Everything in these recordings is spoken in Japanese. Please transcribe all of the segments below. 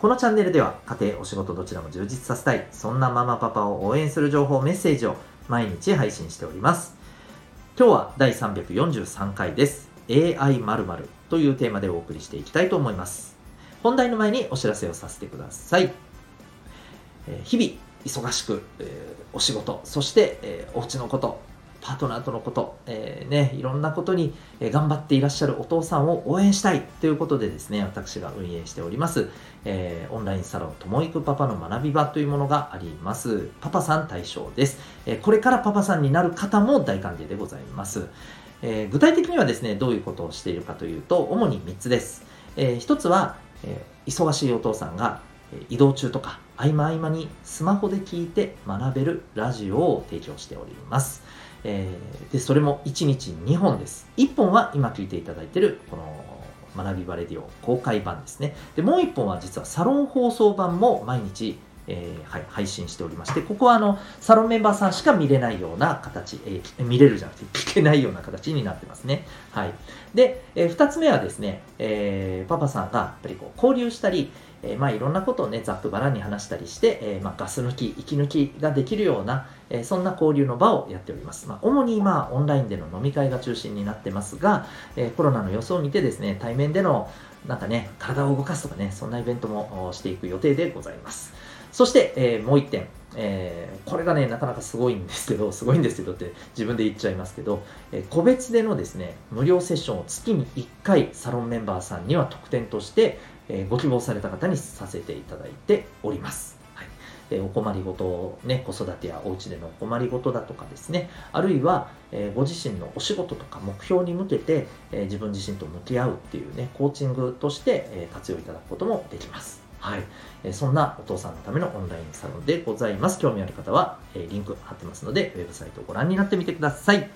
このチャンネルでは家庭、お仕事どちらも充実させたい、そんなママパパを応援する情報、メッセージを毎日配信しております。今日は第343回です。AI 〇〇というテーマでお送りしていきたいと思います。本題の前にお知らせをさせてください。え日々忙しく、え、お仕事、そして、え、お家のこと、パートナーとのこと、えー、ね、いろんなことに頑張っていらっしゃるお父さんを応援したいということでですね、私が運営しております、えー、オンラインサロン、ともいくパパの学び場というものがあります。パパさん対象です。え、これからパパさんになる方も大歓迎でございます。え具体的にはですね、どういうことをしているかというと、主に3つです。え1つは、え忙しいお父さんが移動中とか合間合間にスマホで聞いて学べるラジオを提供しております。えー、で、それも1日2本です。1本は今聞いていただいている、この学びバレディオ公開版ですね。で、もう1本は実はサロン放送版も毎日、えー、はい、配信しておりまして、ここはあの、サロンメンバーさんしか見れないような形、えー、見れるじゃなくて聞けないような形になってますね。はい。で、えー、2つ目はですね、えー、パパさんがやっぱりこう交流したり、えー、まあいろんなことをね、ざっくばらんに話したりして、えー、まあガス抜き、息抜きができるような、えー、そんな交流の場をやっております。まあ主に今、オンラインでの飲み会が中心になってますが、え、コロナの様子を見てですね、対面でのなんかね、体を動かすとかね、そんなイベントもしていく予定でございます。そして、え、もう1点、えー、これがね、なかなかすごいんですけど、すごいんですけどって自分で言っちゃいますけど、えー、個別でのですね、無料セッションを月に1回サロンメンバーさんには特典として、えー、ご希望された方にさせていただいております。はいえお困りごと、ね、子育てやお家でのお困りごとだとかですね、あるいは、えご自身のお仕事とか目標に向けて、え自分自身と向き合うっていうね、コーチングとして、え活用いただくこともできます。はい、えそんなお父さんのためのオンラインサロンでございます。興味ある方は、えリンク貼ってますので、ウェブサイトをご覧になってみてください。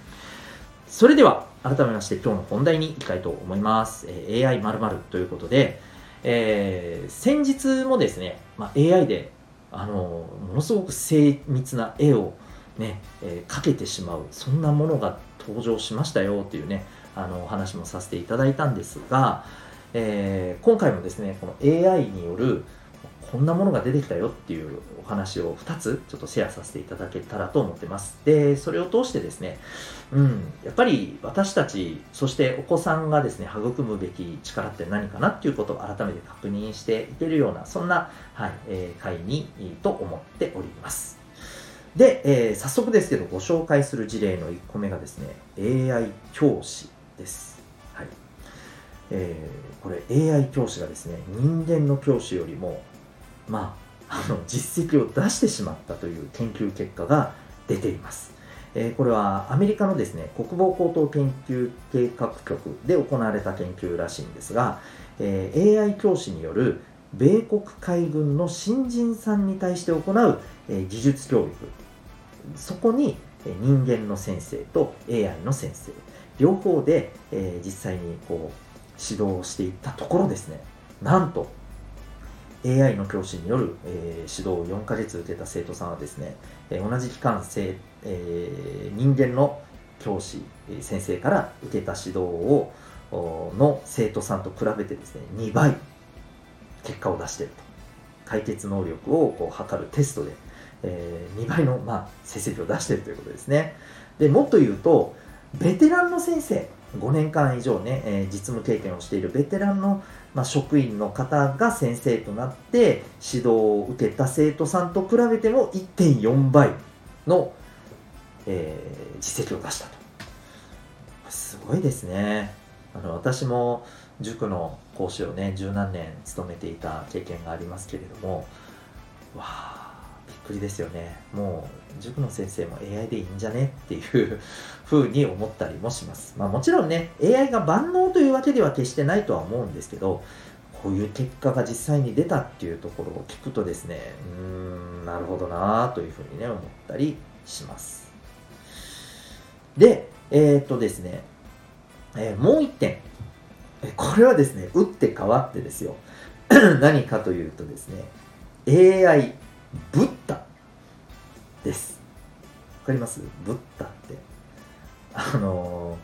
それでは、改めまして今日の本題に行きたいと思います。え AI○○ ということで、えー、先日もですね、まあ、AI であのものすごく精密な絵をね、えー、描けてしまうそんなものが登場しましたよっていうねあのお話もさせていただいたんですが、えー、今回もですねこの AI によるこんなものが出てきたよっていうお話を2つちょっとシェアさせていただけたらと思ってます。で、それを通してですね、うん、やっぱり私たち、そしてお子さんがですね、育むべき力って何かなっていうことを改めて確認していけるような、そんな、はい、えー、会にと思っております。で、えー、早速ですけど、ご紹介する事例の1個目がですね、AI 教師です。はい。えー、これ AI 教師がですね、人間の教師よりもまあ、あの実績を出してしまったという研究結果が出ています。えー、これはアメリカのですね国防高等研究計画局で行われた研究らしいんですが、えー、AI 教師による米国海軍の新人さんに対して行う、えー、技術教育そこに人間の先生と AI の先生両方で、え実際にこう指導していったところですねなんと AI の教師による、えー、指導を4ヶ月受けた生徒さんはですね、えー、同じ期間生、えー、人間の教師、え先生から受けた指導をの生徒さんと比べてですね、2倍結果を出していると。解決能力をこう測るテストで、えー、2倍の、まあ、成績を出しているということですね。でもっと言うと、ベテランの先生、5年間以上ね、え、実務経験をしているベテランの、ま、職員の方が先生となって指導を受けた生徒さんと比べても1.4倍の、えー、実績を出したと。すごいですね。あの私も塾の講師をね、十何年務めていた経験がありますけれども、わあくりですよね。もう塾の先生も AI でいいんじゃねっていう 風に思ったりもします。まあもちろんね、AI が万能というわけでは決してないとは思うんですけど、こういう結果が実際に出たっていうところを聞くとですね、うーん、なるほどなというふうにね、思ったりします。で、えー、っとですね、えー、もう一点。これはですね、打って変わってですよ。何かというとですね、AI ブッダです。わかります？ブッダって。あの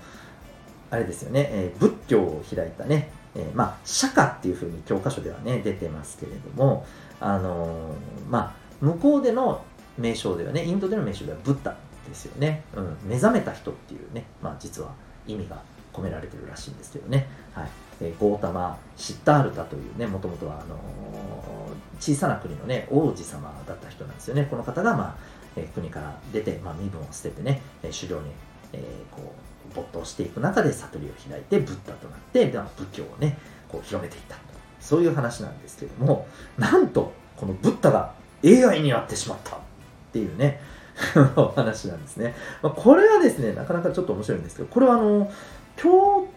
ー、あれですよね、えー、仏教を開いたね、えー、まあ、釈迦っていうふうに教科書ではね、出てますけれども、あのまあ、向こうでの名称ではね、インドでの名称ではブッダですよね。うん、目覚めた人っていうね、まあ、実は意味が込められてるらしいんですけどね。はい。えー、ゴータマ・シッタールタというね、もともとは、あのー、小さな国のね、王子様だった人なんですよね。この方が、まあ、え、国から出て、まあ、身分を捨ててね、え修行に、えこう、没頭していく中で悟りを開いて、ブッダとなって、で仏教をね、こう広めていったそういう話なんですけども、なんと、このブッダが AI になってしまったっていうね、お話なんですね。まあ、これはですね、なかなかちょっと面白いんですけど、これはあの、京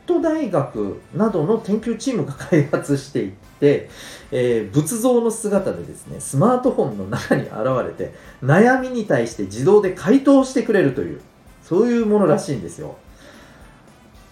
都大学などの研究チームが開発していって、えー、仏像の姿でですね、スマートフォンの中に現れて、悩みに対して自動で回答してくれるという、そういうものらしいんですよ。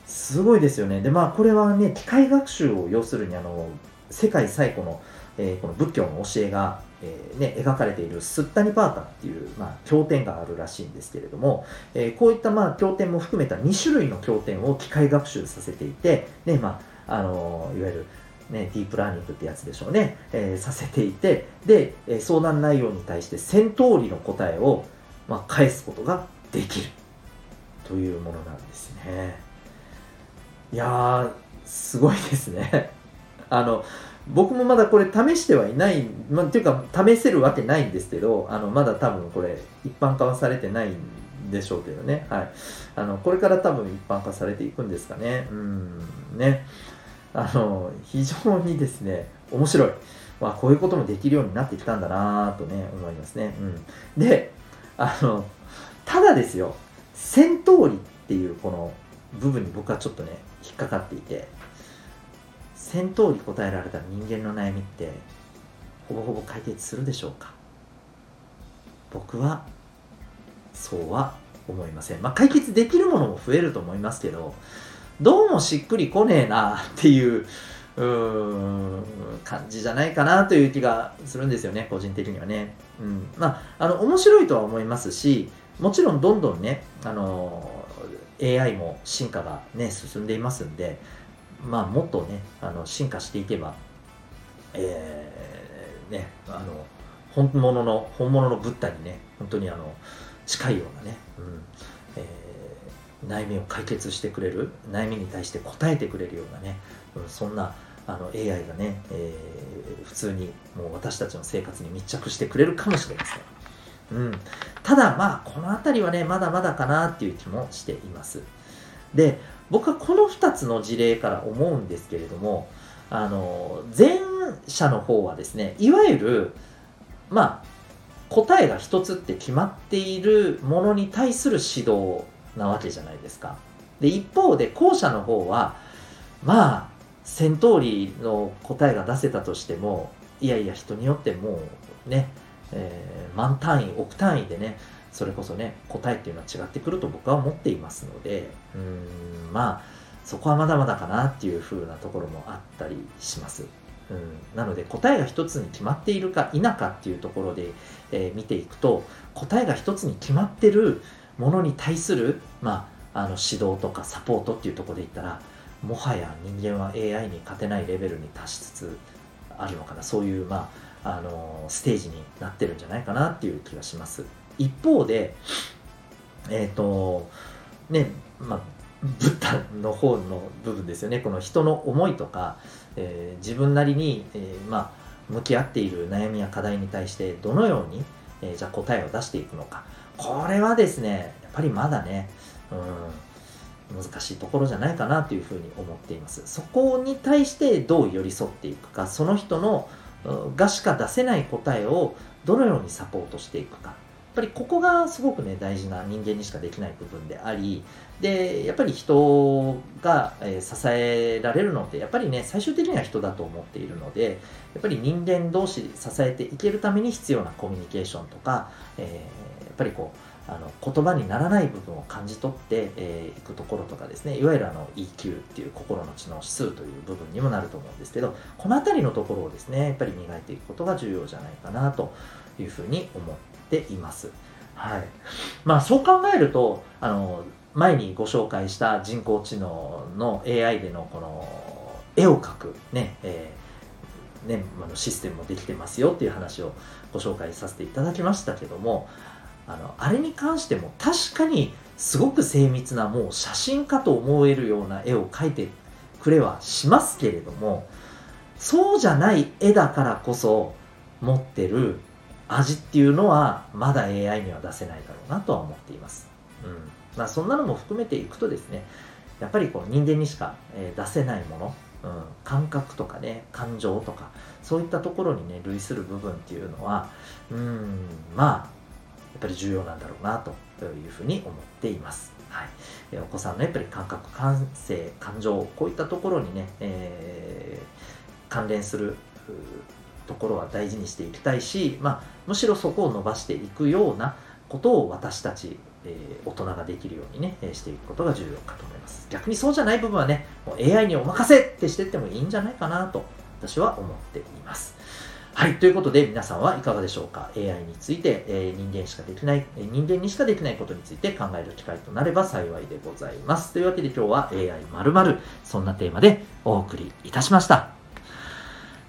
すごいですよね。で、まあ、これはね、機械学習を要するに、あの、世界最古の、えー、この仏教の教えが、えー、ね、描かれているスッタニパータっていう、まあ、経典があるらしいんですけれども、えー、こういった、まあ、経典も含めた2種類の経典を機械学習させていて、ね、まあ、あのいわゆる、ね、ディープラーニングってやつでしょうね、えさせていて、で、え相談内容に対して1000通りの答えを、まあ、返すことができるというものなんですね。いやー、すごいですね。あの、僕もまだこれ試してはいない、まあ、っていうか試せるわけないんですけど、あのまだ多分これ一般化はされてないんでしょうけどね。はい。あの、これから多分一般化されていくんですかね。うん、ね。あの、非常にですね、面白い。まあ、こういうこともできるようになってきたんだなとね、思いますね。うん。で、あの、ただですよ、戦闘理っていうこの部分に僕はちょっとね、引っかかっていて、戦闘に答えられた人間の悩みってほぼほぼ解決するでしょうか？僕はそうは思いません。まあ、解決できるものも増えると思いますけど、どうもしっくりこねえなっていうう感じじゃないかなという気がするんですよね、個人的にはね。うん、まあ、あの面白いとは思いますし、もちろんどんどんね、あの AI も進化がね、進んでいますんで、まあ、もっとね、あの進化していけば、えー、ね、あの、本物の、本物のブッダにね、本当にあの、近いようなね、うんえー、悩みを解決してくれる、悩みに対して答えてくれるようなね、うん、そんなあの AI がね、えー、普通にもう私たちの生活に密着してくれるかもしれません。うん、ただまあこの辺りはねまだまだかなっていう気もしていますで僕はこの2つの事例から思うんですけれども、あの、前者の方はですね、いわゆる、まあ、答えが一つって決まっているものに対する指導なわけじゃないですか。で、一方で後者の方は、まあ、1000通りの答えが出せたとしても、いやいや、人によってもうね、えー、万単位、億単位でね、それこそね、答えっていうのは違ってくると僕は思っていますので、うん、まあ、そこはまだまだかなっていう風なところもあったりします。うん、なので答えが一つに決まっているか否かっていうところで、えー、見ていくと答えが一つに決まってるものに対する、まあ、あの指導とかサポートっていうところで言ったらもはや人間は AI に勝てないレベルに達しつつあるのかなそういう、まあ、あのステージになってるんじゃないかなっていう気がします。一方で、えっ、ー、と、ね、まあ、ブッダの方の部分ですよね。この人の思いとか、えー、自分なりに、えー、まあ、向き合っている悩みや課題に対してどのように、え、じゃ答えを出していくのか。これはですね、やっぱりまだね、うん、難しいところじゃないかなというふうに思っています。そこに対してどう寄り添っていくか、その人のがしか出せない答えをどのようにサポートしていくか。ぱりここがすごくね大事な人間にしかできない部分でありでやっぱり人が、え、支えられるのってやっぱりね最終的には人だと思っているのでやっぱり人間同士支えていけるために必要なコミュニケーションとか、えー、やっぱりこうあの言葉にならない部分を感じ取ってい、えー、くところとかですねいわゆるあの EQ っていう心の知能指数という部分にもなると思うんですけどこの辺りのところをですねやっぱり磨いていくことが重要じゃないかなというふうに思っています。はいまあ、そう考えるとあの前にご紹介した人工知能の AI でのこの絵を描くね、えー、ね、あのシステムもできてますよっていう話をご紹介させていただきましたけどもあのあれに関しても確かにすごく精密なもう写真かと思えるような絵を描いてくれはしますけれどもそうじゃない絵だからこそ持ってる味っていうのはまだ AI には出せないだろうなとは思っています。うんまあ、そんなのも含めていくとですねやっぱりこう人間にしか、出せないもの、うん、感覚とかね感情とかそういったところにね類する部分っていうのはうんまあやっぱり重要なんだろうなというふうに思っています。はい、お子さんのやっぱり感覚感性感情こういったところにね、えー、関連するころは大事にしていきたいし、まあ、むしろそこを伸ばしていくようなことを私たち、えー、大人ができるようにね、えしていくことが重要かと思います。逆にそうじゃない部分はね、もう AI にお任せってしていってもいいんじゃないかなと私は思っています。はい。ということで、皆さんはいかがでしょうか ?AI について、えー、人間しかできないえ、人間にしかできないことについて考える機会となれば幸いでございます。というわけで今日は AI○○ そんなテーマでお送りいたしました。